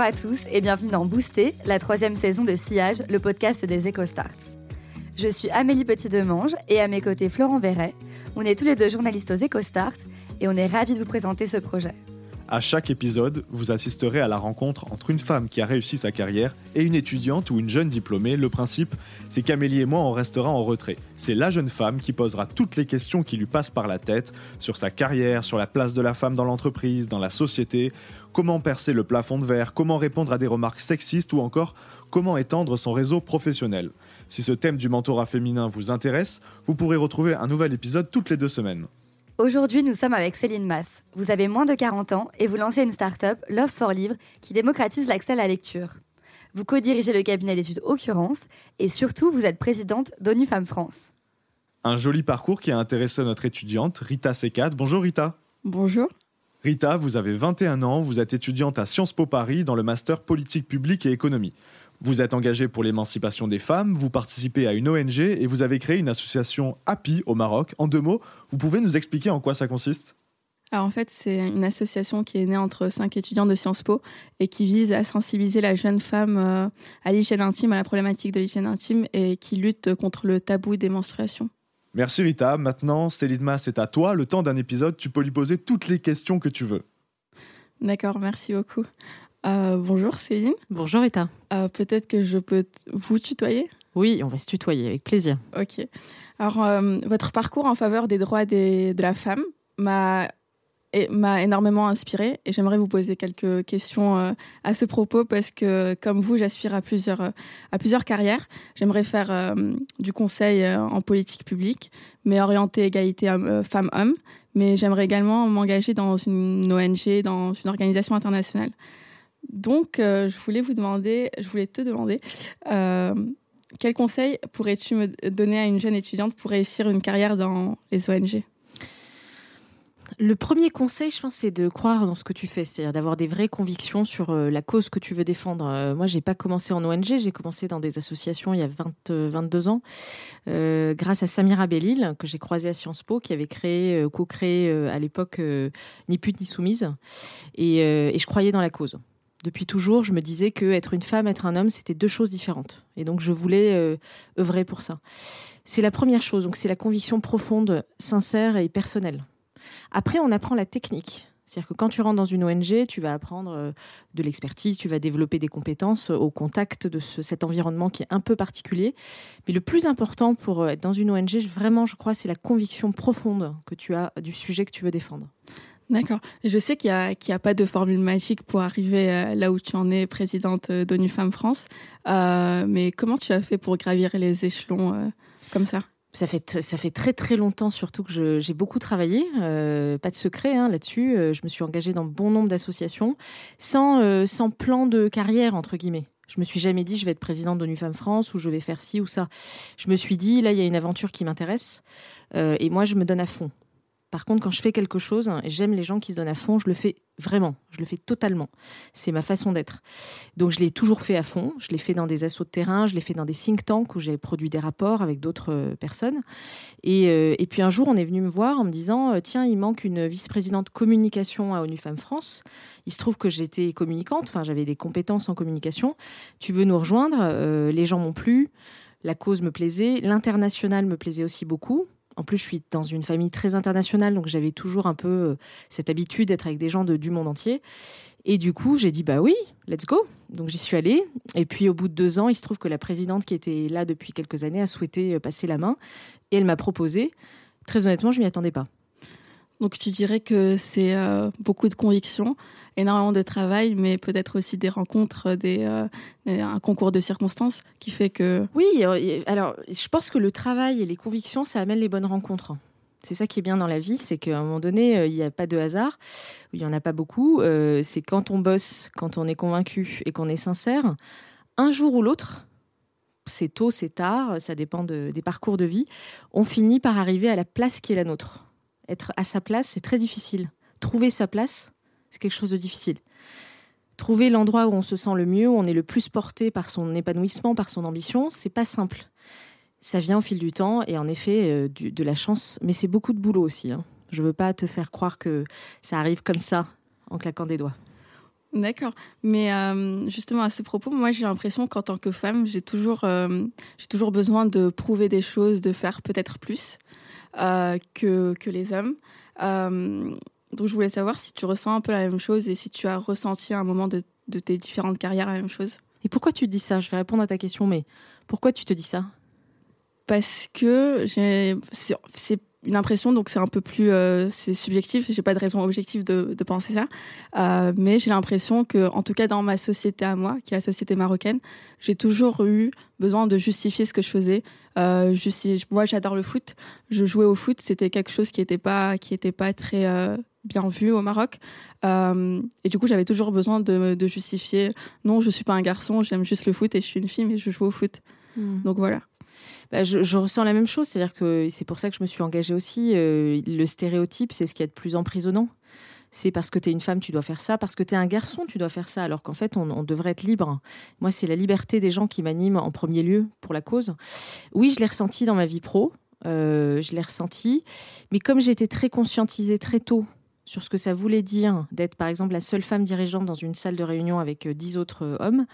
Bonjour à tous et bienvenue dans Booster, la troisième saison de Sillage, le podcast des EcoStart. Je suis Amélie Petit-Demange et à mes côtés Florent Verret. On est tous les deux journalistes aux EcoStart et on est ravis de vous présenter ce projet. À chaque épisode, vous assisterez à la rencontre entre une femme qui a réussi sa carrière et une étudiante ou une jeune diplômée. Le principe, c'est qu'Amélie et moi, on restera en retrait. C'est la jeune femme qui posera toutes les questions qui lui passent par la tête sur sa carrière, sur la place de la femme dans l'entreprise, dans la société, comment percer le plafond de verre, comment répondre à des remarques sexistes ou encore comment étendre son réseau professionnel. Si ce thème du mentorat féminin vous intéresse, vous pourrez retrouver un nouvel épisode toutes les deux semaines. Aujourd'hui, nous sommes avec Céline Mass. Vous avez moins de 40 ans et vous lancez une start-up, Love for Livre, qui démocratise l'accès à la lecture. Vous co-dirigez le cabinet d'études Occurrence et surtout, vous êtes présidente d'ONU Femmes France. Un joli parcours qui a intéressé notre étudiante, Rita Secat. Bonjour Rita. Bonjour. Rita, vous avez 21 ans, vous êtes étudiante à Sciences Po Paris dans le master politique publique et économie. Vous êtes engagée pour l'émancipation des femmes, vous participez à une ONG et vous avez créé une association Happy au Maroc. En deux mots, vous pouvez nous expliquer en quoi ça consiste? Alors en fait, c'est une association qui est née entre cinq étudiants de Sciences Po et qui vise à sensibiliser la jeune femme euh, à l'hygiène intime, à la problématique de l'hygiène intime et qui lutte contre le tabou des menstruations. Merci Rita. Maintenant, Céline c'est à toi. Le temps d'un épisode, tu peux lui poser toutes les questions que tu veux. D'accord, merci beaucoup. Euh, bonjour Céline. Bonjour Rita. Euh, peut-être que je peux vous tutoyer? Oui, on va se tutoyer avec plaisir. Ok. Alors, euh, votre parcours en faveur des droits de la femme m'a énormément inspiré et j'aimerais vous poser quelques questions à ce propos parce que comme vous j'aspire à plusieurs à plusieurs carrières j'aimerais faire du conseil en politique publique mais orienté égalité femmes-hommes mais j'aimerais également m'engager dans une ONG dans une organisation internationale donc, euh, je voulais vous demander, je voulais te demander, euh, quel conseil pourrais-tu me donner à une jeune étudiante pour réussir une carrière dans les ONG le premier conseil, je pense, c'est de croire dans ce que tu fais, c'est-à-dire d'avoir des vraies convictions sur euh, la cause que tu veux défendre. Moi, j'ai pas commencé en ONG, j'ai commencé dans des associations il y a 22 ans, grâce à Samira Bellil, que j'ai croisé à Sciences Po, qui avait créé, co-créé à l'époque Ni pute ni soumise, et je croyais dans la cause depuis toujours, je me disais que être une femme, être un homme, c'était deux choses différentes. Et donc, je voulais euh, œuvrer pour ça. C'est la première chose. Donc, c'est la conviction profonde, sincère et personnelle. Après, on apprend la technique. C'est-à-dire que quand tu rentres dans une ONG, tu vas apprendre euh, de l'expertise, tu vas développer des compétences au contact de cet environnement qui est un peu particulier. Mais le plus important pour euh, être dans une ONG, vraiment, je crois, c'est la conviction profonde que tu as du sujet que tu veux défendre. D'accord. Je sais qu'il n'y a, pas de formule magique pour arriver euh, là où tu en es présidente euh, d'ONU Femmes France. Euh, mais comment tu as fait pour gravir les échelons comme ça? Ça fait, très très longtemps surtout que j'ai beaucoup travaillé, pas de secret hein, là-dessus. je me suis engagée dans bon nombre d'associations sans, sans plan de carrière, entre guillemets. Je me suis jamais dit je vais être présidente d'ONU Femmes France ou je vais faire ci ou ça. Je me suis dit là il y a une aventure qui m'intéresse et moi je me donne à fond. Par contre, quand je fais quelque chose, j'aime les gens qui se donnent à fond, je le fais vraiment, je le fais totalement. C'est ma façon d'être. Donc je l'ai toujours fait à fond, je l'ai fait dans des assauts de terrain, je l'ai fait dans des think tanks où j'ai produit des rapports avec d'autres euh, personnes. Euh, et, puis un jour, on est venu me voir en me disant, euh, tiens, il manque une vice-présidente communication à ONU Femmes France. Il se trouve que j'étais communicante, enfin j'avais des compétences en communication. Tu veux nous rejoindre? Les gens m'ont plu, la cause me plaisait, l'international me plaisait aussi beaucoup. En plus, je suis dans une famille très internationale, donc j'avais toujours un peu euh, cette habitude d'être avec des gens de, du monde entier. Et du coup, j'ai dit bah oui, let's go. Donc j'y suis allée. Et puis au bout de deux ans, il se trouve que la présidente qui était là depuis quelques années a souhaité euh, passer la main et elle m'a proposé. Très honnêtement, je m'y attendais pas. Donc tu dirais que c'est euh, beaucoup de conviction, énormément de travail, mais peut-être aussi des rencontres, des, euh, un concours de circonstances qui fait que... Oui, alors je pense que le travail et les convictions, ça amène les bonnes rencontres. C'est ça qui est bien dans la vie, c'est qu'à un moment donné, euh, il n'y a pas de hasard, il n'y en a pas beaucoup. c'est quand on bosse, quand on est convaincu et qu'on est sincère, un jour ou l'autre, c'est tôt, c'est tard, ça dépend des parcours de vie, on finit par arriver à la place qui est la nôtre. Être à sa place, c'est très difficile. Trouver sa place, c'est quelque chose de difficile. Trouver l'endroit où on se sent le mieux, où on est le plus porté par son épanouissement, par son ambition, c'est pas simple. Ça vient au fil du temps et en effet euh, de la chance, mais c'est beaucoup de boulot aussi. Hein. Je veux pas te faire croire que ça arrive comme ça en claquant des doigts. D'accord. Mais euh, justement, à ce propos, moi, j'ai l'impression qu'en tant que femme, j'ai toujours, euh, toujours besoin de prouver des choses, de faire peut-être plus que, que les hommes. Donc, je voulais savoir si tu ressens un peu la même chose et si tu as ressenti à un moment de, de tes différentes carrières la même chose. Et pourquoi tu dis ça? Je vais répondre à ta question, mais pourquoi tu te dis ça? Parce que c'est une impression, donc c'est un peu plus euh, c'est subjectif. J'ai pas de raison objective de, de penser ça, euh, mais j'ai l'impression que, en tout cas dans ma société à moi, qui est la société marocaine, j'ai toujours eu besoin de justifier ce que je faisais. Euh, moi, j'adore le foot. Je jouais au foot. C'était quelque chose qui n'était pas qui était pas très bien vu au Maroc. Et du coup, j'avais toujours besoin de, de, justifier. Non, je suis pas un garçon. J'aime juste le foot et je suis une fille, mais je joue au foot. Hmm. Donc voilà. Bah, je, ressens la même chose, c'est-à-dire que c'est pour ça que je me suis engagée aussi. Euh, le stéréotype, c'est ce qui est de plus emprisonnant. C'est parce que tu es une femme, tu dois faire ça. Parce que tu es un garçon, tu dois faire ça. Alors qu'en fait, on, devrait être libre. Moi, c'est la liberté des gens qui m'animent en premier lieu pour la cause. Oui, je l'ai ressenti dans ma vie pro. Euh, je l'ai ressenti. Mais comme j'ai été très conscientisée très tôt sur ce que ça voulait dire d'être, par exemple, la seule femme dirigeante dans une salle de réunion avec euh, dix autres hommes,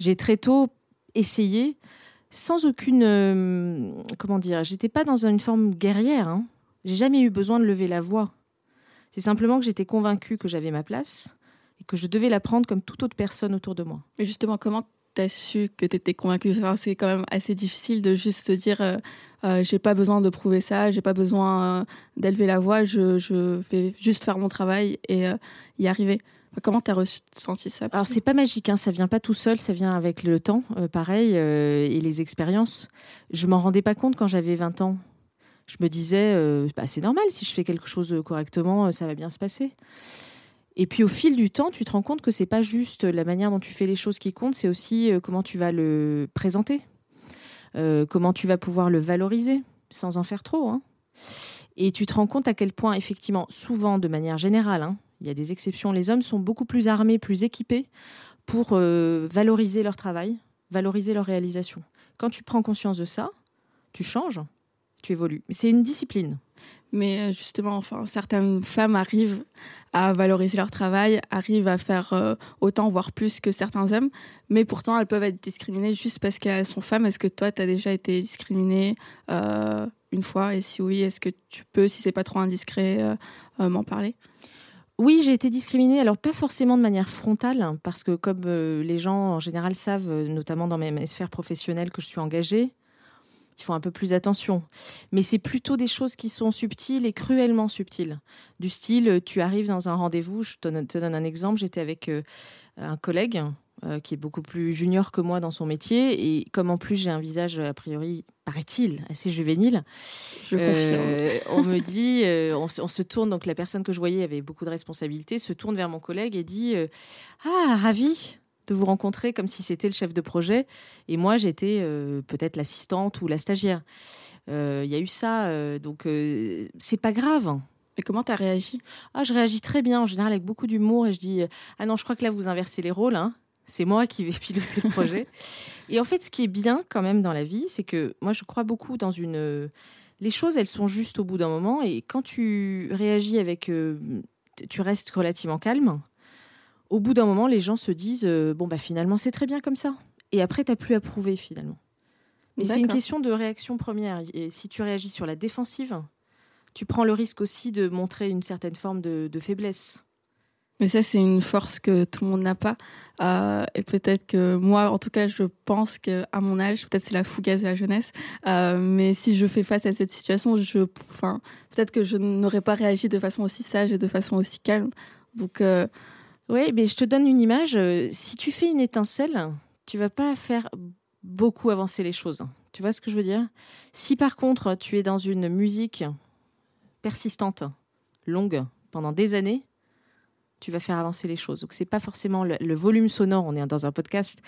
j'ai très tôt essayé sans aucune. Euh, comment dire J'étais pas dans une forme guerrière. Hein. J'ai jamais eu besoin de lever la voix. C'est simplement que j'étais convaincue que j'avais ma place et que je devais la prendre comme toute autre personne autour de moi. Et justement, comment tu as su que tu étais convaincue C'est quand même assez difficile de juste se dire euh, euh, j'ai pas besoin de prouver ça, j'ai pas besoin d'élever la voix, je, vais juste faire mon travail et y arriver. Comment tu as ressenti ça Alors, c'est pas magique, hein, ça vient pas tout seul, ça vient avec le temps, euh, pareil, euh, et les expériences. Je m'en rendais pas compte quand j'avais 20 ans. Je me disais, euh, bah, c'est normal, si je fais quelque chose correctement, ça va bien se passer. Et puis au fil du temps, tu te rends compte que c'est pas juste la manière dont tu fais les choses qui compte, c'est aussi comment tu vas le présenter, comment tu vas pouvoir le valoriser sans en faire trop. Hein. Et tu te rends compte à quel point, effectivement, souvent, de manière générale, hein, il y a des exceptions, les hommes sont beaucoup plus armés, plus équipés pour euh, valoriser leur travail, valoriser leur réalisation. Quand tu prends conscience de ça, tu changes, tu évolues. C'est une discipline. Mais euh, justement, enfin, certaines femmes arrivent à valoriser leur travail, arrivent à faire euh, autant, voire plus que certains hommes, mais pourtant elles peuvent être discriminées juste parce qu'elles sont femmes. Est-ce que toi, tu as déjà été discriminée une fois? Et si oui, est-ce que tu peux, si c'est pas trop indiscret, m'en parler? Oui, j'ai été discriminée, alors pas forcément de manière frontale, parce que comme euh, les gens en général savent, euh, notamment dans mes, sphères professionnelles, que je suis engagée, ils font un peu plus attention. Mais c'est plutôt des choses qui sont subtiles et cruellement subtiles. Du style, euh, tu arrives dans un rendez-vous, je te donne un exemple, j'étais avec un collègue euh, qui est beaucoup plus junior que moi dans son métier. Et comme en plus j'ai un visage, a priori, paraît-il, assez juvénile, euh, on me dit, euh, on, se tourne, donc la personne que je voyais avait beaucoup de responsabilités, se tourne vers mon collègue et dit Ah, ravi de vous rencontrer comme si c'était le chef de projet. Et moi, j'étais peut-être l'assistante ou la stagiaire. Il y a eu ça, donc c'est pas grave. Et comment tu as réagi? Ah, je réagis très bien, en général avec beaucoup d'humour, et je dis Ah non, je crois que là vous inversez les rôles. Hein c'est moi qui vais piloter le projet. et en fait, ce qui est bien quand même dans la vie, c'est que moi, je crois beaucoup dans une. Les choses, elles sont justes au bout d'un moment. Et quand tu réagis avec. Euh, tu restes relativement calme. Au bout d'un moment, les gens se disent euh, bon, bah finalement, c'est très bien comme ça. Et après, tu n'as plus à prouver finalement. Mais c'est une question de réaction première. Et si tu réagis sur la défensive, tu prends le risque aussi de montrer une certaine forme de, de faiblesse. Mais ça, c'est une force que tout le monde n'a pas. Euh, et peut-être que moi, en tout cas, je pense qu'à mon âge, peut-être c'est la fougasse de la jeunesse, euh, mais si je fais face à cette situation, je, enfin, peut-être que je n'aurais pas réagi de façon aussi sage et de façon aussi calme. Donc, euh, oui, mais je te donne une image. Si tu fais une étincelle, tu vas pas faire beaucoup avancer les choses. Tu vois ce que je veux dire? Si par contre, tu es dans une musique persistante, longue, pendant des années, tu vas faire avancer les choses. Donc c'est pas forcément le, volume sonore, on est dans un podcast,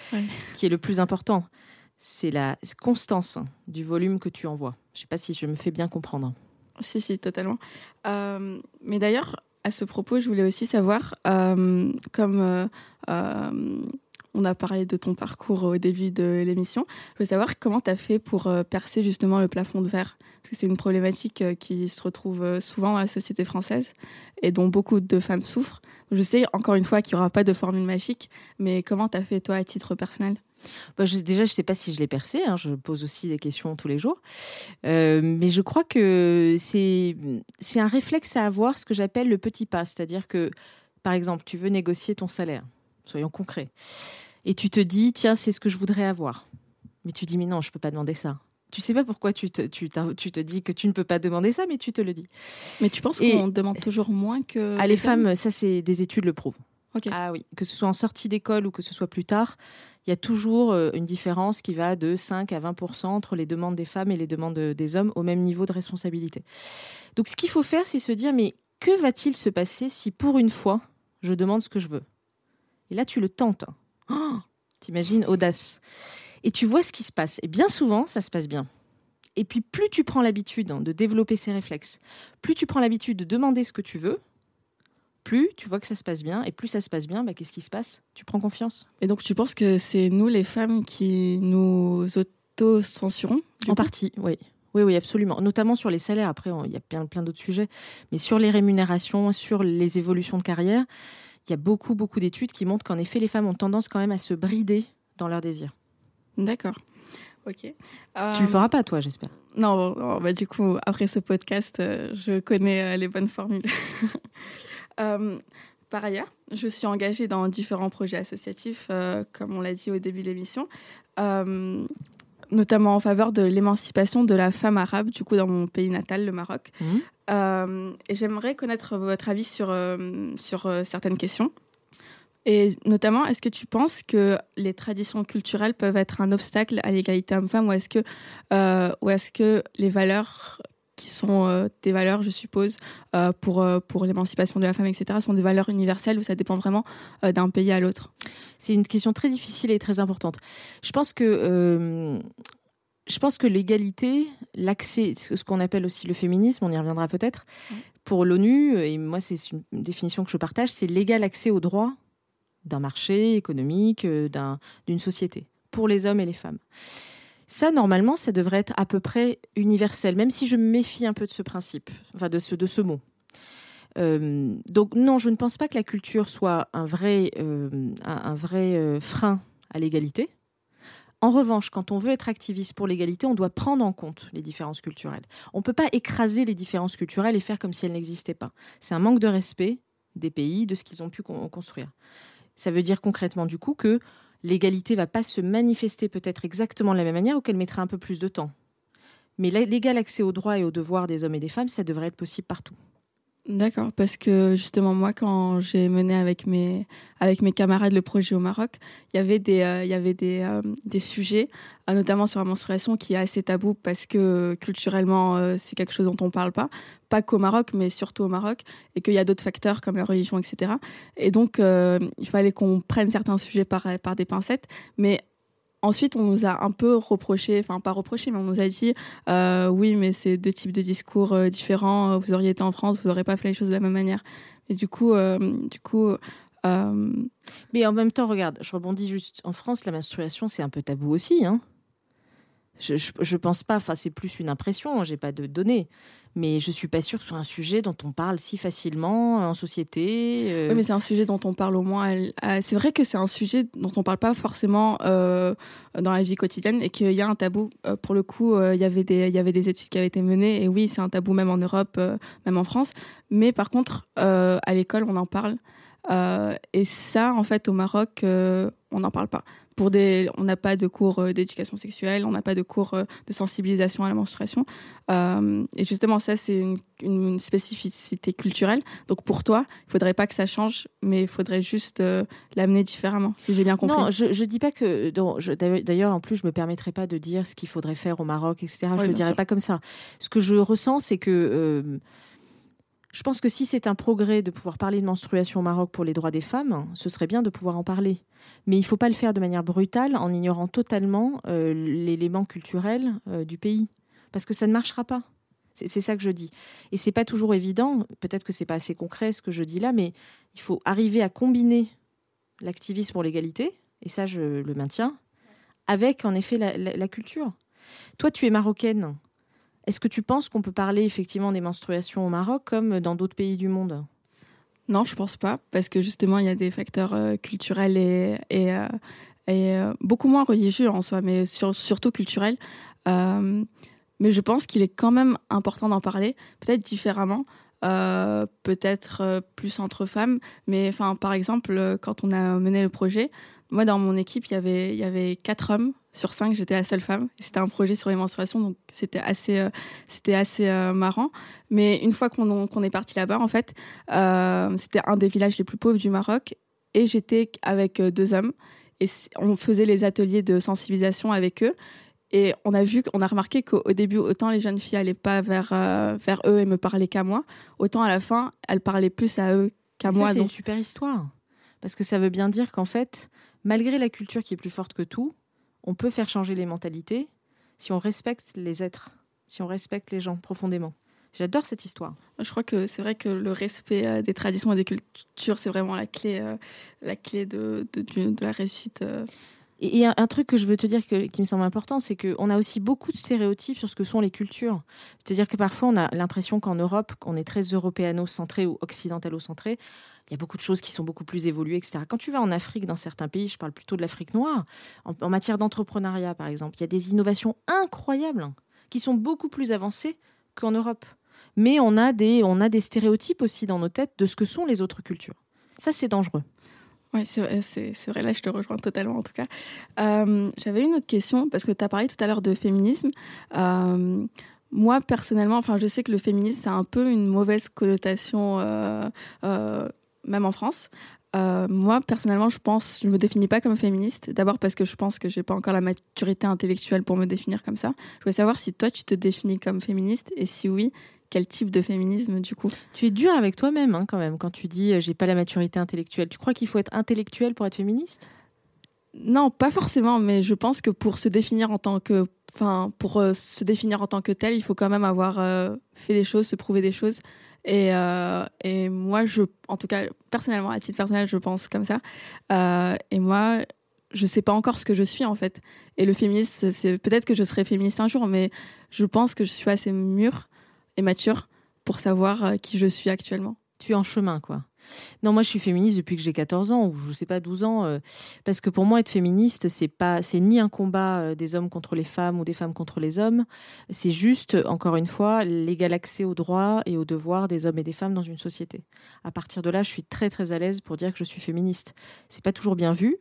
qui est le plus important. C'est la constance du volume que tu envoies. Je sais pas si je me fais bien comprendre. Si, si, totalement. Euh, mais d'ailleurs, à ce propos, je voulais aussi savoir, euh, comme euh, on a parlé de ton parcours au début de l'émission, je veux savoir comment tu as fait pour percer justement le plafond de verre? Parce que c'est une problématique qui se retrouve souvent dans la société française et dont beaucoup de femmes souffrent. Je sais, encore une fois, qu'il n'y aura pas de formule magique, mais comment tu as fait, toi, à titre personnel? Bah, déjà, je ne sais pas si je l'ai percé. Hein, je pose aussi des questions tous les jours. Euh, mais je crois que c'est un réflexe à avoir, ce que j'appelle le petit pas. C'est-à-dire que, par exemple, tu veux négocier ton salaire. Soyons concrets. Et tu te dis, tiens, c'est ce que je voudrais avoir. Mais tu dis, mais non, je ne peux pas demander ça. Tu sais pas pourquoi tu te, tu, tu te dis que tu ne peux pas demander ça, mais tu te le dis. Mais tu penses qu'on demande toujours moins que. Ah, les, femmes, ça, c'est des études le prouvent. Ah oui, que ce soit en sortie d'école ou que ce soit plus tard, il y a toujours euh, une différence qui va de 5 à 20% entre les demandes des femmes et les demandes des hommes au même niveau de responsabilité. Donc ce qu'il faut faire, c'est se dire, mais que va-t-il se passer si pour une fois, je demande ce que je veux? Et là, tu le tentes. Oh, T'imagines, audace et tu vois ce qui se passe. Et bien souvent, ça se passe bien. Et puis, plus tu prends l'habitude hein, de développer ces réflexes, plus tu prends l'habitude de demander ce que tu veux, plus tu vois que ça se passe bien. Et plus ça se passe bien, bah, qu'est-ce qui se passe? Tu prends confiance. Et donc, tu penses que c'est nous, les femmes, qui nous auto-censurons En partie, oui. Oui, oui, absolument. Notamment sur les salaires. Après, il y a plein, plein d'autres sujets. Mais sur les rémunérations, sur les évolutions de carrière, il y a beaucoup, beaucoup d'études qui montrent qu'en effet, les femmes ont tendance quand même à se brider dans leurs désirs. D'accord. Ok. Tu le feras pas, toi, j'espère. Non, bah, du coup, après ce podcast, euh, je connais euh, les bonnes formules. Euh, par ailleurs, je suis engagée dans différents projets associatifs, comme on l'a dit au début de l'émission, notamment en faveur de l'émancipation de la femme arabe, du coup, dans mon pays natal, le Maroc. Mmh. et j'aimerais connaître votre avis sur, sur certaines questions. Et notamment, est-ce que tu penses que les traditions culturelles peuvent être un obstacle à l'égalité homme-femme ou est-ce que, euh, ou est-ce que les valeurs qui sont euh, des valeurs, je suppose, euh, pour, pour l'émancipation de la femme, etc., sont des valeurs universelles ou ça dépend vraiment d'un pays à l'autre? C'est une question très difficile et très importante. Je pense que je pense que l'égalité, l'accès, ce qu'on appelle aussi le féminisme, on y reviendra peut-être, pour l'ONU, et moi c'est une définition que je partage, c'est l'égal accès aux droits d'un marché économique, euh, d'une société, pour les hommes et les femmes. Ça, normalement, ça devrait être à peu près universel, même si je me méfie un peu de ce principe, enfin de ce, de ce mot. Euh, donc non, je ne pense pas que la culture soit un vrai, euh, un, vrai frein à l'égalité. En revanche, quand on veut être activiste pour l'égalité, on doit prendre en compte les différences culturelles. On ne peut pas écraser les différences culturelles et faire comme si elles n'existaient pas. C'est un manque de respect des pays, de ce qu'ils ont pu construire. Ça veut dire concrètement du coup que l'égalité va pas se manifester peut-être exactement de la même manière ou qu'elle mettra un peu plus de temps. Mais l'égal accès aux droits et aux devoirs des hommes et des femmes, ça devrait être possible partout. D'accord, parce que justement moi, quand j'ai mené avec mes avec mes camarades le projet au Maroc, il y avait des euh, y avait des, euh, des sujets, euh, notamment sur la menstruation, qui est assez tabou parce que culturellement c'est quelque chose dont on parle pas, pas qu'au Maroc, mais surtout au Maroc, et qu'il y a d'autres facteurs comme la religion, etc. Et donc il fallait qu'on prenne certains sujets par par des pincettes, mais Ensuite, on nous a un peu reproché, enfin pas reproché, mais on nous a dit euh, oui, mais c'est deux types de discours euh, différents. Vous auriez été en France, vous n'aurez pas fait les choses de la même manière. Et du coup, euh, du coup. Mais en même temps, regarde, je rebondis juste. En France, la menstruation, c'est un peu tabou aussi. Hein je, je, pense pas, enfin c'est plus une impression, j'ai pas de données, mais je suis pas sûre que ce soit un sujet dont on parle si facilement en société. Euh. Oui, mais c'est un sujet dont on parle au moins. C'est vrai que c'est un sujet dont on parle pas forcément euh, dans la vie quotidienne et qu'il y a un tabou. Euh, pour le coup, il y avait des il y avait des études qui avaient été menées et oui, c'est un tabou même en Europe, même en France. Mais par contre, à l'école, on en parle. et ça, en fait, au Maroc, on n'en parle pas pour des, on n'a pas de cours euh, d'éducation sexuelle, on n'a pas de cours euh, de sensibilisation à la menstruation. Euh, et justement, ça, c'est une, une, spécificité culturelle. Donc pour toi, il faudrait pas que ça change, mais il faudrait juste l'amener différemment, si j'ai bien compris. Non, je ne dis pas que. D'ailleurs, en plus, je me permettrai pas de dire ce qu'il faudrait faire au Maroc, etc. je ne le dirais pas comme ça. Ce que je ressens, c'est que. je pense que si c'est un progrès de pouvoir parler de menstruation au Maroc pour les droits des femmes, ce serait bien de pouvoir en parler. Mais il ne faut pas le faire de manière brutale en ignorant totalement euh, l'élément culturel euh, du pays. Parce que ça ne marchera pas. C'est ça que je dis. Et c'est pas toujours évident, peut-être que c'est pas assez concret ce que je dis là, mais il faut arriver à combiner l'activisme pour l'égalité, et ça je le maintiens, avec en effet la culture. Toi, tu es marocaine. Est-ce que tu penses qu'on peut parler effectivement des menstruations au Maroc comme dans d'autres pays du monde? Non, je pense pas, parce que justement, il y a des facteurs euh, culturels et, et, euh, euh, beaucoup moins religieux en soi, mais surtout culturels. mais je pense qu'il est quand même important d'en parler, peut-être différemment. peut-être plus entre femmes, mais par exemple, quand on a mené le projet, moi, dans mon équipe, il avait, il y avait quatre hommes sur cinq. J'étais la seule femme. C'était un projet sur les menstruations, donc c'était assez, euh, c'était assez euh, marrant. Mais une fois qu'on est parti là-bas, en fait, euh, c'était un des villages les plus pauvres du Maroc, et j'étais avec deux hommes, et on faisait les ateliers de sensibilisation avec eux. Et on a vu, on a remarqué qu'au début, autant les jeunes filles n'allaient pas vers, vers eux et me parlaient qu'à moi, autant à la fin, elles parlaient plus à eux qu'à moi. C'est une super histoire. Parce que ça veut bien dire qu'en fait, malgré la culture qui est plus forte que tout, on peut faire changer les mentalités si on respecte les êtres, si on respecte les gens profondément. J'adore cette histoire. Je crois que c'est vrai que le respect euh, des traditions et des cultures, c'est vraiment la clé, euh, la clé de, de, la réussite. Euh. Et, un, truc que je veux te dire qui me semble important, c'est qu'on a aussi beaucoup de stéréotypes sur ce que sont les cultures. C'est-à-dire que parfois, on a l'impression qu'en Europe, qu'on est très européano-centré ou occidentalo-centré, il y a beaucoup de choses qui sont beaucoup plus évoluées, etc. Quand tu vas en Afrique, dans certains pays, je parle plutôt de l'Afrique noire, en, matière d'entrepreneuriat, par exemple, il y a des innovations incroyables qui sont beaucoup plus avancées qu'en Europe. Mais on a, des, on a des stéréotypes aussi dans nos têtes de ce que sont les autres cultures. Ça, c'est dangereux. Oui, c'est vrai, là je te rejoins totalement en tout cas. Euh, j'avais une autre question, parce que tu as parlé tout à l'heure de féminisme. Euh, moi, personnellement, enfin, je sais que le féminisme, c'est un peu une mauvaise connotation euh, même en France. Euh, moi, personnellement, je pense, je me définis pas comme féministe. D'abord parce que je pense que j'ai pas encore la maturité intellectuelle pour me définir comme ça. Je voulais savoir si toi, tu te définis comme féministe et si oui, quel type de féminisme du coup? Tu es dur avec toi-même hein, quand même quand tu dis euh, j'ai pas la maturité intellectuelle. Tu crois qu'il faut être intellectuel pour être féministe? Non, pas forcément, mais je pense que pour se définir en tant que, enfin, pour euh, se définir en tant que tel, il faut quand même avoir fait des choses, se prouver des choses. Et, euh, et, moi, je, en tout cas, personnellement, à titre personnel, je pense comme ça. Euh, et moi, je sais pas encore ce que je suis en fait. Et le féminisme, c'est peut-être que je serai féministe un jour, mais je pense que je suis assez mûre et mature pour savoir euh, qui je suis actuellement. Tu es en chemin, quoi. Non, moi je suis féministe depuis que j'ai 14 ans ou je sais pas 12 ans euh, parce que pour moi être féministe c'est pas c'est ni un combat euh, des hommes contre les femmes ou des femmes contre les hommes, c'est juste encore une fois l'égal accès aux droits et aux devoirs des hommes et des femmes dans une société. À partir de là, je suis très très à l'aise pour dire que je suis féministe. C'est pas toujours bien vu,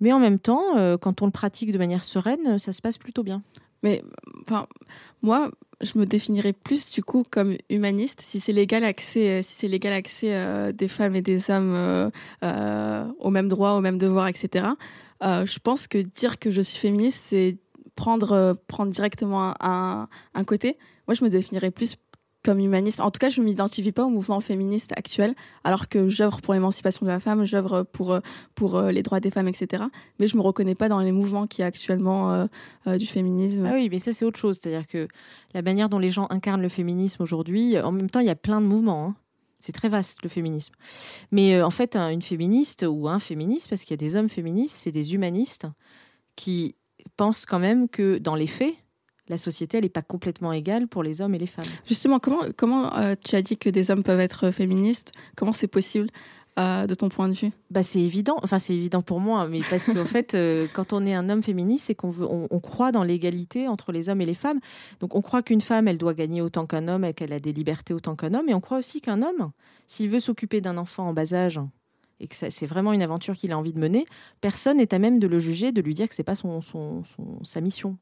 mais en même temps euh, quand on le pratique de manière sereine, ça se passe plutôt bien. Mais enfin, moi, je me définirais plus du coup comme humaniste si c'est l'égal accès, si c'est l'égal accès euh, des femmes et des hommes euh, euh, aux mêmes droits, aux mêmes devoirs, etc. je pense que dire que je suis féministe, c'est prendre prendre directement un, un, côté. Moi, je me définirais plus comme humaniste. En tout cas, je ne m'identifie pas au mouvement féministe actuel, alors que j'œuvre pour l'émancipation de la femme, j'œuvre pour, pour euh, les droits des femmes, etc. Mais je ne me reconnais pas dans les mouvements qui actuellement euh, euh, du féminisme. Ah oui, mais ça, c'est autre chose. C'est-à-dire que la manière dont les gens incarnent le féminisme aujourd'hui, en même temps, il y a plein de mouvements. Hein. C'est très vaste le féminisme. Mais en fait, une féministe ou un féministe, parce qu'il y a des hommes féministes, c'est des humanistes qui pensent quand même que dans les faits, la société, elle n'est pas complètement égale pour les hommes et les femmes. Justement, comment, comment euh, tu as dit que des hommes peuvent être féministes Comment c'est possible euh, de ton point de vue? Bah, C'est évident, enfin c'est évident pour moi, mais parce qu'en fait, euh, quand on est un homme féministe, c'est qu'on on, croit dans l'égalité entre les hommes et les femmes. Donc on croit qu'une femme, elle doit gagner autant qu'un homme et qu'elle a des libertés autant qu'un homme. Et on croit aussi qu'un homme, s'il veut s'occuper d'un enfant en bas âge, et que c'est vraiment une aventure qu'il a envie de mener, personne n'est à même de le juger, de lui dire que c'est pas son, son, sa mission.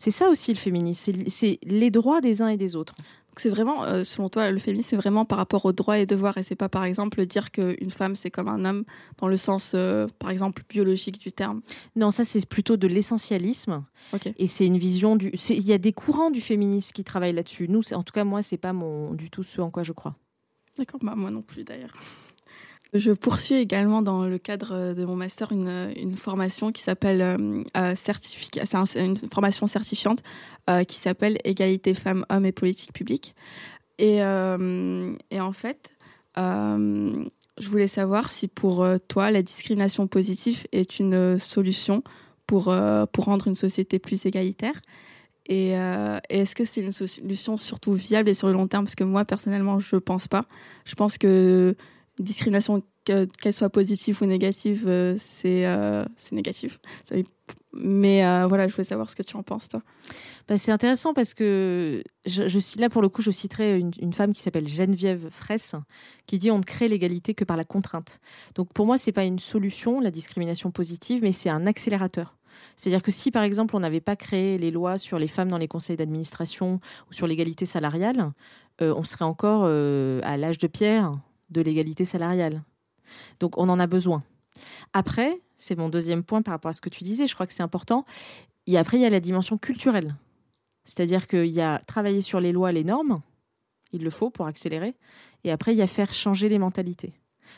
C'est ça aussi le féminisme, c'est les droits des uns et des autres. C'est vraiment, euh, selon toi, le féminisme, c'est vraiment par rapport aux droits et devoirs, et c'est pas, par exemple, dire qu'une femme, c'est comme un homme, dans le sens, euh, par exemple, biologique du terme. Non, ça, c'est plutôt de l'essentialisme. Et c'est une vision du. Il y a des courants du féminisme qui travaillent là-dessus. Nous, en tout cas, moi, c'est pas mon, du tout ce en quoi je crois. D'accord, bah, moi non plus, d'ailleurs. Je poursuis également dans le cadre de mon master une, une formation qui s'appelle euh, euh une formation certifiante euh, qui s'appelle Égalité femmes-hommes et politique publique. Et, euh, et en fait, je voulais savoir si pour toi la discrimination positive est une solution pour, pour rendre une société plus égalitaire. Et, et est-ce que c'est une solution surtout viable et sur le long terme? Parce que moi, personnellement, je ne pense pas. Je pense que discrimination, qu'elle soit positive ou négative, euh, c'est euh, négatif. Mais euh, voilà, je voulais savoir ce que tu en penses, toi. Bah, c'est intéressant parce que je, là, pour le coup, je citerai une, femme qui s'appelle Geneviève Fraisse, qui dit on ne crée l'égalité que par la contrainte. Donc pour moi, c'est pas une solution, la discrimination positive, mais c'est un accélérateur. C'est-à-dire que si, par exemple, on n'avait pas créé les lois sur les femmes dans les conseils d'administration ou sur l'égalité salariale, on serait encore à l'âge de pierre de l'égalité salariale. Donc on en a besoin. Après, c'est mon deuxième point par rapport à ce que tu disais, je crois que c'est important. Et après, il y a la dimension culturelle. C'est-à-dire qu'il y a travailler sur les lois, les normes, il le faut pour accélérer. Et après, il y a faire changer les mentalités.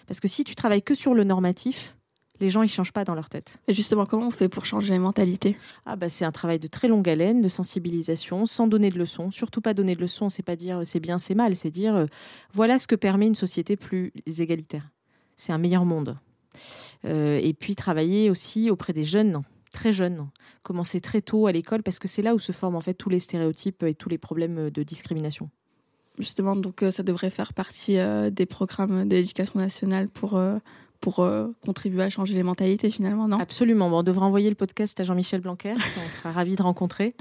Parce que si tu travailles que sur le normatif, les gens ils changent pas dans leur tête. Et justement, comment on fait pour changer les mentalités? Ah bah c'est un travail de très longue haleine, de sensibilisation, sans donner de leçons. Surtout pas donner de leçons, c'est pas dire c'est bien, c'est mal, c'est dire euh, voilà ce que permet une société plus égalitaire. C'est un meilleur monde. Euh, et puis travailler aussi auprès des jeunes, très jeunes, commencer très tôt à l'école parce que c'est là où se forment en fait tous les stéréotypes et tous les problèmes de discrimination justement, donc euh, ça devrait faire partie des programmes d'éducation nationale pour, pour euh, contribuer à changer les mentalités finalement, non? Absolument. on devrait envoyer le podcast à Jean-Michel Blanquer. on sera ravis de rencontrer.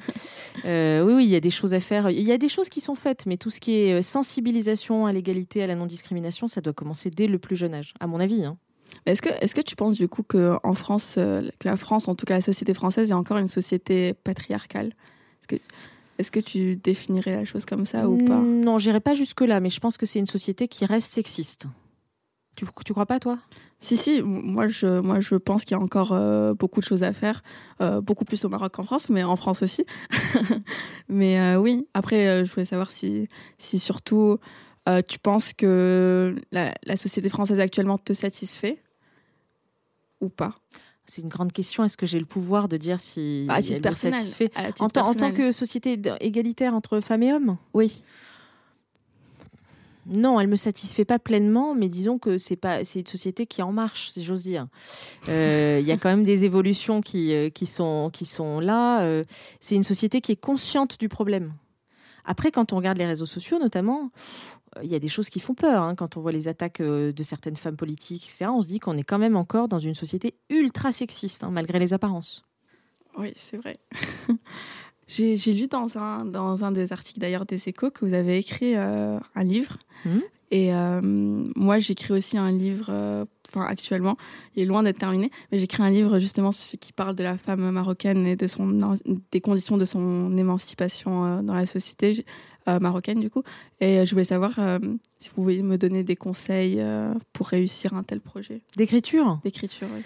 Euh, oui, oui, il y a des choses à faire. Il y a des choses qui sont faites, mais tout ce qui est euh, sensibilisation à l'égalité, à la non-discrimination, ça doit commencer dès le plus jeune âge, à mon avis. Hein. Est-ce que, est que tu penses du coup qu'en France, que la France, en tout cas la société française, est encore une société patriarcale? Est-ce que, que tu définirais la chose comme ça ou pas? Non, j'irai pas jusque-là, mais je pense que c'est une société qui reste sexiste. Tu, tu crois pas, toi? Si, si, moi je, moi, je pense qu'il y a encore euh, beaucoup de choses à faire, euh, beaucoup plus au Maroc qu'en France, mais en France aussi. mais euh, oui, après, je voulais savoir si, si surtout tu penses que la, société française actuellement te satisfait ou pas? C'est une grande question. Est-ce que j'ai le pouvoir de dire si titre elle satisfait en, en, tant que société égalitaire entre femmes et hommes? Oui. Non, elle me satisfait pas pleinement, mais disons que c'est pas, c'est une société qui est en marche, si j'ose dire. Euh, il y a quand même des évolutions qui, euh, qui, sont, qui sont là. Euh, c'est une société qui est consciente du problème. Après, quand on regarde les réseaux sociaux, notamment, il y a des choses qui font peur. Hein. Quand on voit les attaques de certaines femmes politiques, etc., on se dit qu'on est quand même encore dans une société ultra sexiste, hein, malgré les apparences. Oui, c'est vrai. J'ai lu dans un, dans un des articles d'ailleurs des échos que vous avez écrit euh, un livre. Mmh. Et euh, moi, j'écris aussi un livre, euh, enfin actuellement, il est loin d'être terminé, mais j'écris un livre justement qui parle de la femme marocaine et de son, des conditions de son émancipation dans la société marocaine du coup. Et je voulais savoir si vous pouvez me donner des conseils pour réussir un tel projet. D'écriture? D'écriture, oui.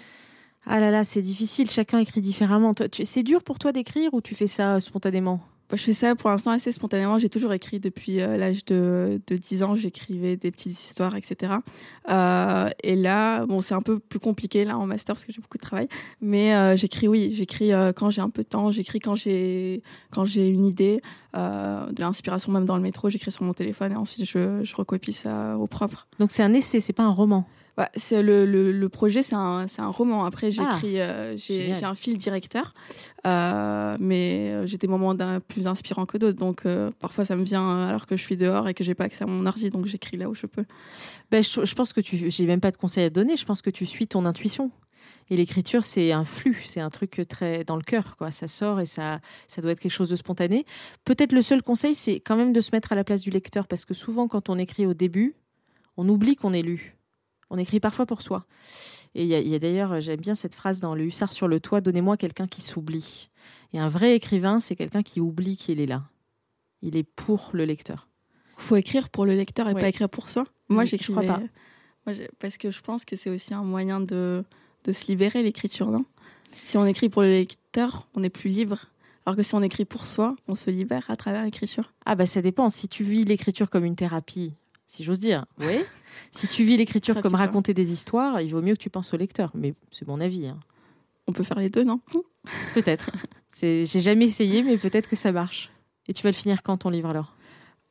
Ah là là, c'est difficile, chacun écrit différemment. C'est dur pour toi d'écrire ou tu fais ça euh, spontanément? Je fais ça pour l'instant assez spontanément. J'ai toujours écrit depuis euh, l'âge de, de 10 ans. J'écrivais des petites histoires, etc. Euh, et là, bon, c'est un peu plus compliqué là en master parce que j'ai beaucoup de travail. Mais j'écris, oui, j'écris quand j'ai un peu de temps. J'écris quand j'ai quand j'ai une idée, de l'inspiration même dans le métro. J'écris sur mon téléphone et ensuite je, je recopie ça au propre. Donc c'est un essai, c'est pas un roman? C'est le, le, projet, c'est un, un, roman. Après, j'écris, ah, euh, j'ai un fil directeur, euh, mais euh, j'ai des moments plus inspirants que d'autres. Donc, parfois, ça me vient alors que je suis dehors et que j'ai pas accès à mon ordi, donc j'écris là où je peux. Ben, je, pense que tu, j'ai même pas de conseils à te donner. Je pense que tu suis ton intuition. Et l'écriture, c'est un flux, c'est un truc très dans le cœur, quoi. Ça sort et ça, ça doit être quelque chose de spontané. Peut-être le seul conseil, c'est quand même de se mettre à la place du lecteur, parce que souvent, quand on écrit au début, on oublie qu'on est lu On écrit parfois pour soi. Et il y a, d'ailleurs, j'aime bien cette phrase dans Le Hussard sur le toit Donnez-moi quelqu'un qui s'oublie. Et un vrai écrivain, c'est quelqu'un qui oublie qu'il est là. Il est pour le lecteur. Il faut écrire pour le lecteur et pas écrire pour soi. Moi, j'écris pas. parce que je pense que c'est aussi un moyen de, de se libérer, l'écriture, non? Si on écrit pour le lecteur, on est plus libre. Alors que si on écrit pour soi, on se libère à travers l'écriture. Ah bah ça dépend. Si tu vis l'écriture comme une thérapie, si j'ose dire, oui. si tu vis l'écriture comme raconter des histoires, il vaut mieux que tu penses au lecteur. Mais c'est mon avis. Hein. On peut faire les deux, non? Peut-être. J'ai jamais essayé, mais peut-être que ça marche. Et tu vas le finir quand ton livre alors?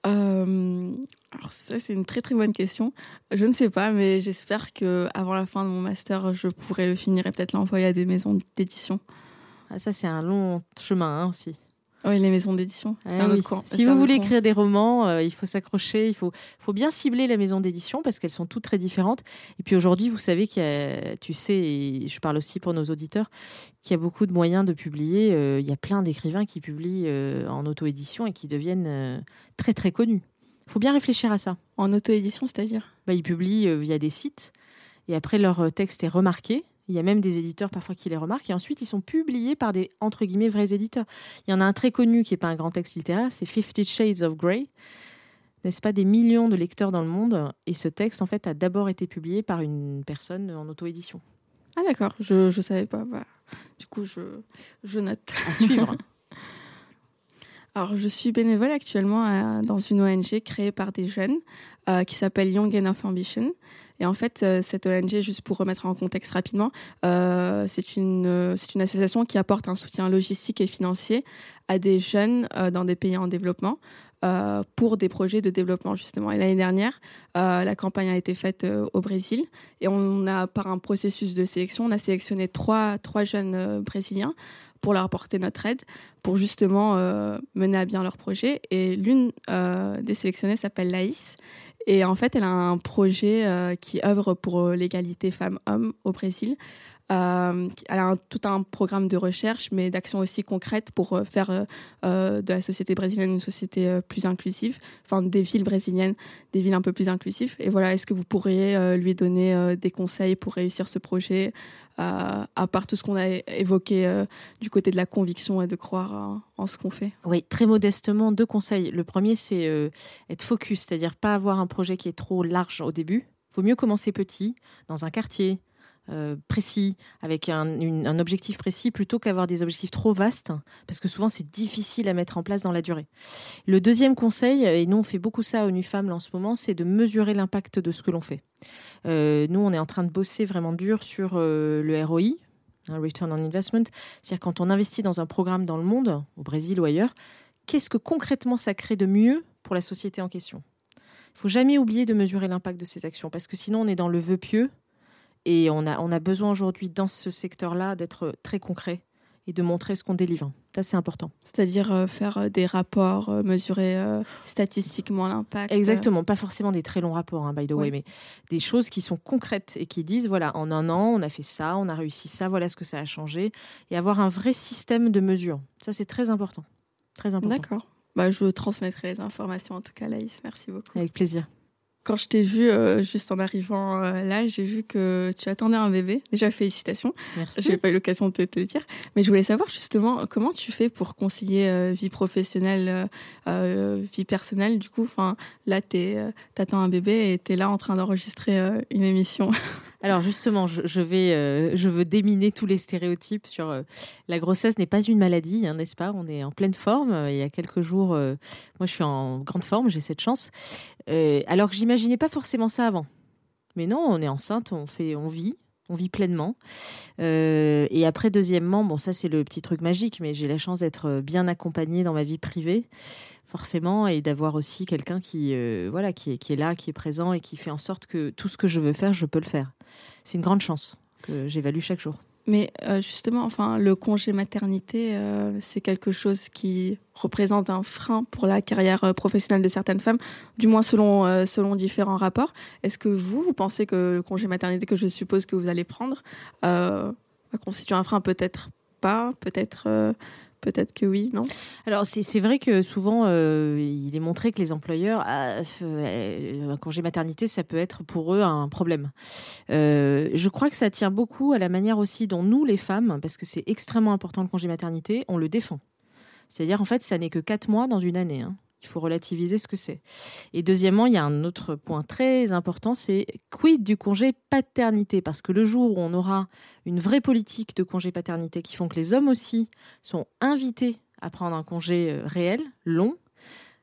Euh, alors ça c'est une très très bonne question. Je ne sais pas, mais j'espère que avant la fin de mon master, je pourrai le finir et peut-être l'envoyer à des maisons d'édition. Ah, ça, c'est un long chemin hein, aussi. Oui, les maisons d'édition. c'est un autre Si vous voulez écrire des romans, euh, il faut s'accrocher, il faut, faut bien cibler la maison d'édition parce qu'elles sont toutes très différentes. Et puis aujourd'hui, vous savez qu'il y a, tu sais, et je parle aussi pour nos auditeurs, qu'il y a beaucoup de moyens de publier. Euh, il y a plein d'écrivains qui publient euh, en auto-édition et qui deviennent très très connus. Il faut bien réfléchir à ça. En auto-édition, c'est-à-dire? Bah, Ils publient via des sites et après leur texte est remarqué il y a même des éditeurs parfois qui les remarquent. Et ensuite, ils sont publiés par des, entre guillemets, vrais éditeurs. Il y en a un très connu qui n'est pas un grand texte littéraire, c'est Fifty Shades of Grey. N'est-ce pas des millions de lecteurs dans le monde? Et ce texte, en fait, a d'abord été publié par une personne en auto-édition. Ah d'accord, je ne savais pas. Bah, du coup, je, je note. À suivre. Alors, je suis bénévole actuellement dans une ONG créée par des jeunes euh, qui s'appelle Young Enough Ambition. Et en fait, euh, cette ONG, juste pour remettre en contexte rapidement, euh, c'est une, euh, une association qui apporte un soutien logistique et financier à des jeunes dans des pays en développement. pour des projets de développement justement. Et l'année dernière, la campagne a été faite au Brésil et on a, par un processus de sélection, on a sélectionné trois, trois jeunes brésiliens pour leur apporter notre aide, pour justement mener à bien leur projet. Et l'une des sélectionnées s'appelle Laïs. Et en fait, elle a un projet euh, qui œuvre pour euh, l'égalité femmes-hommes au Brésil. Euh, elle a tout un programme de recherche, mais d'action aussi concrète pour faire de la société brésilienne une société plus inclusive, enfin des villes brésiliennes, des villes un peu plus inclusives. Et voilà, est-ce que vous pourriez lui donner des conseils pour réussir ce projet à part tout ce qu'on a évoqué euh, du côté de la conviction et de croire en, ce qu'on fait? Oui, très modestement, deux conseils. Le premier, c'est euh, être focus, c'est-à-dire pas avoir un projet qui est trop large au début. Vaut mieux commencer petit, dans un quartier, euh, précis, avec un, objectif précis, plutôt qu'avoir des objectifs trop vastes, parce que souvent c'est difficile à mettre en place dans la durée. Le deuxième conseil, et nous on fait beaucoup ça au NUFAM en ce moment, c'est de mesurer l'impact de ce que l'on fait. Euh, nous on est en train de bosser vraiment dur sur euh, le ROI, un Return on Investment, c'est-à-dire quand on investit dans un programme dans le monde, au Brésil ou ailleurs, qu'est-ce que concrètement ça crée de mieux pour la société en question? Il faut jamais oublier de mesurer l'impact de ces actions parce que sinon on est dans le vœu pieux et on a, on a besoin aujourd'hui, dans ce secteur-là, d'être très concret et de montrer ce qu'on délivre. Ça, c'est important. C'est-à-dire euh, faire euh, des rapports, euh, mesurer statistiquement l'impact. Exactement, pas forcément des très longs rapports, hein, by the way, mais des choses qui sont concrètes et qui disent, voilà, en un an, on a fait ça, on a réussi ça, voilà ce que ça a changé, et avoir un vrai système de mesure. Ça, c'est très important. Très important. D'accord. Bah, je transmettrai les informations, en tout cas, Laïs. Merci beaucoup. Avec plaisir. Quand je t'ai vu euh, juste en arrivant euh, là, j'ai vu que tu attendais un bébé. Déjà, félicitations. Merci. J'ai pas eu l'occasion de te, le dire. Mais je voulais savoir justement comment tu fais pour concilier euh, vie professionnelle, vie personnelle. Du coup, enfin, là, tu attends un bébé et tu es là en train d'enregistrer une émission. Alors justement, euh, je veux déminer tous les stéréotypes sur euh, la grossesse n'est pas une maladie, hein, n'est-ce pas? On est en pleine forme. Euh, il y a quelques jours, moi je suis en grande forme, j'ai cette chance. alors que j'imaginais pas forcément ça avant. Mais non, on est enceinte, on fait, on vit, on vit pleinement. et après, deuxièmement, bon, ça c'est le petit truc magique, mais j'ai la chance d'être bien accompagnée dans ma vie privée forcément, et d'avoir aussi quelqu'un qui, euh, voilà, qui est là, qui est présent et qui fait en sorte que tout ce que je veux faire, je peux le faire. C'est une grande chance que j'évalue chaque jour. Mais euh, justement, enfin, le congé maternité, euh, c'est quelque chose qui représente un frein pour la carrière professionnelle de certaines femmes, du moins selon, selon différents rapports. Est-ce que vous, vous pensez que le congé maternité que je suppose que vous allez prendre va constituer un frein Peut-être pas, peut-être peut-être que oui, non? Alors, c'est vrai que souvent, euh, il est montré que les employeurs, ah, euh, un congé maternité, ça peut être pour eux un problème. Euh, je crois que ça tient beaucoup à la manière aussi dont nous, les femmes, parce que c'est extrêmement important le congé maternité, on le défend. C'est-à-dire, en fait, ça n'est que quatre mois dans une année. Hein. Il faut relativiser ce que c'est. Et deuxièmement, il y a un autre point très important, c'est quid du congé paternité? Parce que le jour où on aura une vraie politique de congé paternité qui font que les hommes aussi sont invités à prendre un congé euh, réel, long,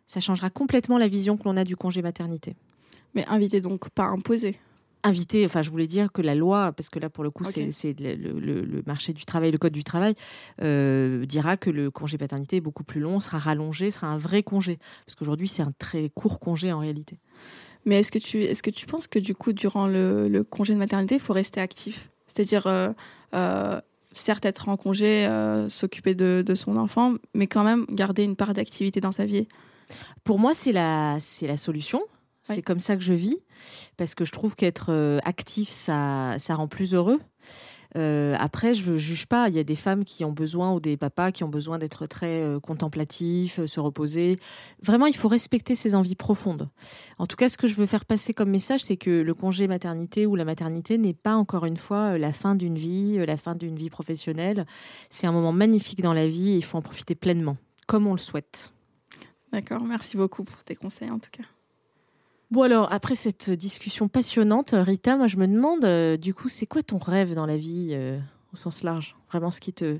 ça changera complètement la vision que l'on a du congé maternité. Mais invité donc, pas imposé invité, enfin je voulais dire que la loi, parce que là pour le coup c'est le, marché du travail, le code du travail, euh, dira que le congé paternité est beaucoup plus long, sera rallongé, sera un vrai congé. Parce qu'aujourd'hui c'est un très court congé en réalité. Mais est-ce que, tu, est -ce que tu penses que du coup durant le, congé de maternité, il faut rester actif? C'est-à-dire, euh, euh, certes être en congé, s'occuper de, son enfant, mais quand même garder une part d'activité dans sa vie? Pour moi c'est la, la solution. C'est comme ça que je vis, parce que je trouve qu'être euh, actif, ça, ça rend plus heureux. Euh, après, je ne juge pas. Il y a des femmes qui ont besoin, ou des papas qui ont besoin d'être très euh, contemplatifs, se reposer. Vraiment, il faut respecter ses envies profondes. En tout cas, ce que je veux faire passer comme message, c'est que le congé maternité ou la maternité n'est pas encore une fois la fin d'une vie, la fin d'une vie professionnelle. C'est un moment magnifique dans la vie et il faut en profiter pleinement, comme on le souhaite. D'accord, merci beaucoup pour tes conseils en tout cas. Bon alors, après cette discussion passionnante, Rita, moi je me demande, euh, du coup, c'est quoi ton rêve dans la vie euh, au sens large? Vraiment ce qui te...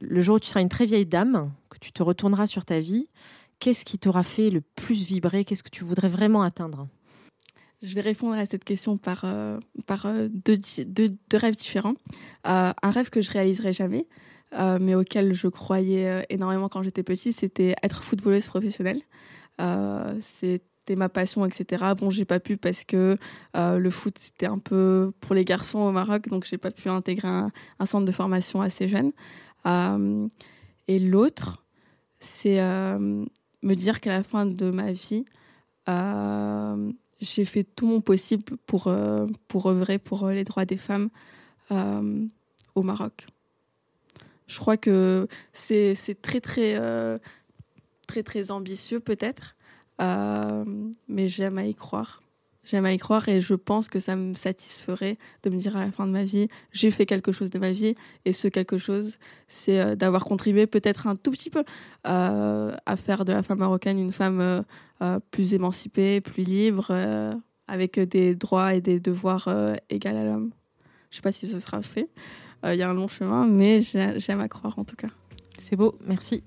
Le jour où tu seras une très vieille dame, que tu te retourneras sur ta vie, qu'est-ce qui t'aura fait le plus vibrer? Qu'est-ce que tu voudrais vraiment atteindre? Je vais répondre à cette question par, euh, par deux, deux, rêves différents. un rêve que je réaliserai jamais, mais auquel je croyais énormément quand j'étais petite, c'était être footballeuse professionnelle. c'est c'était ma passion, etc. Bon, j'ai pas pu parce que euh, le foot c'était un peu pour les garçons au Maroc, donc j'ai pas pu intégrer un, centre de formation assez jeune. Euh, et l'autre, c'est euh, me dire qu'à la fin de ma vie, j'ai fait tout mon possible pour, pour œuvrer pour les droits des femmes au Maroc. Je crois que c'est très, très, très, très ambitieux peut-être, mais j'aime à y croire. J'aime à y croire et je pense que ça me satisferait de me dire à la fin de ma vie, j'ai fait quelque chose de ma vie et ce quelque chose, c'est euh, d'avoir contribué peut-être un tout petit peu euh, à faire de la femme marocaine une femme plus émancipée, plus libre, avec des droits et des devoirs égaux à l'homme. Je ne sais pas si ce sera fait. Il y a un long chemin, mais j'aime à croire en tout cas. C'est beau, merci.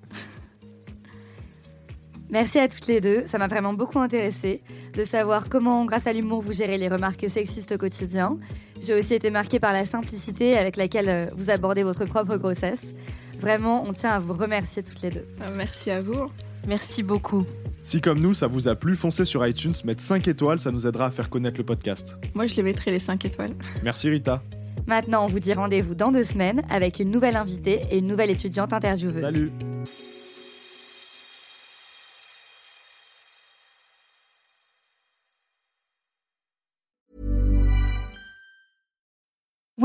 Merci à toutes les deux, ça m'a vraiment beaucoup intéressée de savoir comment, grâce à l'humour, vous gérez les remarques sexistes au quotidien. J'ai aussi été marquée par la simplicité avec laquelle euh, vous abordez votre propre grossesse. Vraiment, on tient à vous remercier toutes les deux. Euh, merci à vous. Merci beaucoup. Si comme nous, ça vous a plu, foncez sur iTunes, mettre 5 étoiles, ça nous aidera à faire connaître le podcast. Moi, je les mettrai les 5 étoiles. Merci Rita. Maintenant, on vous dit rendez-vous dans deux semaines avec une nouvelle invitée et une nouvelle étudiante intervieweuse. Salut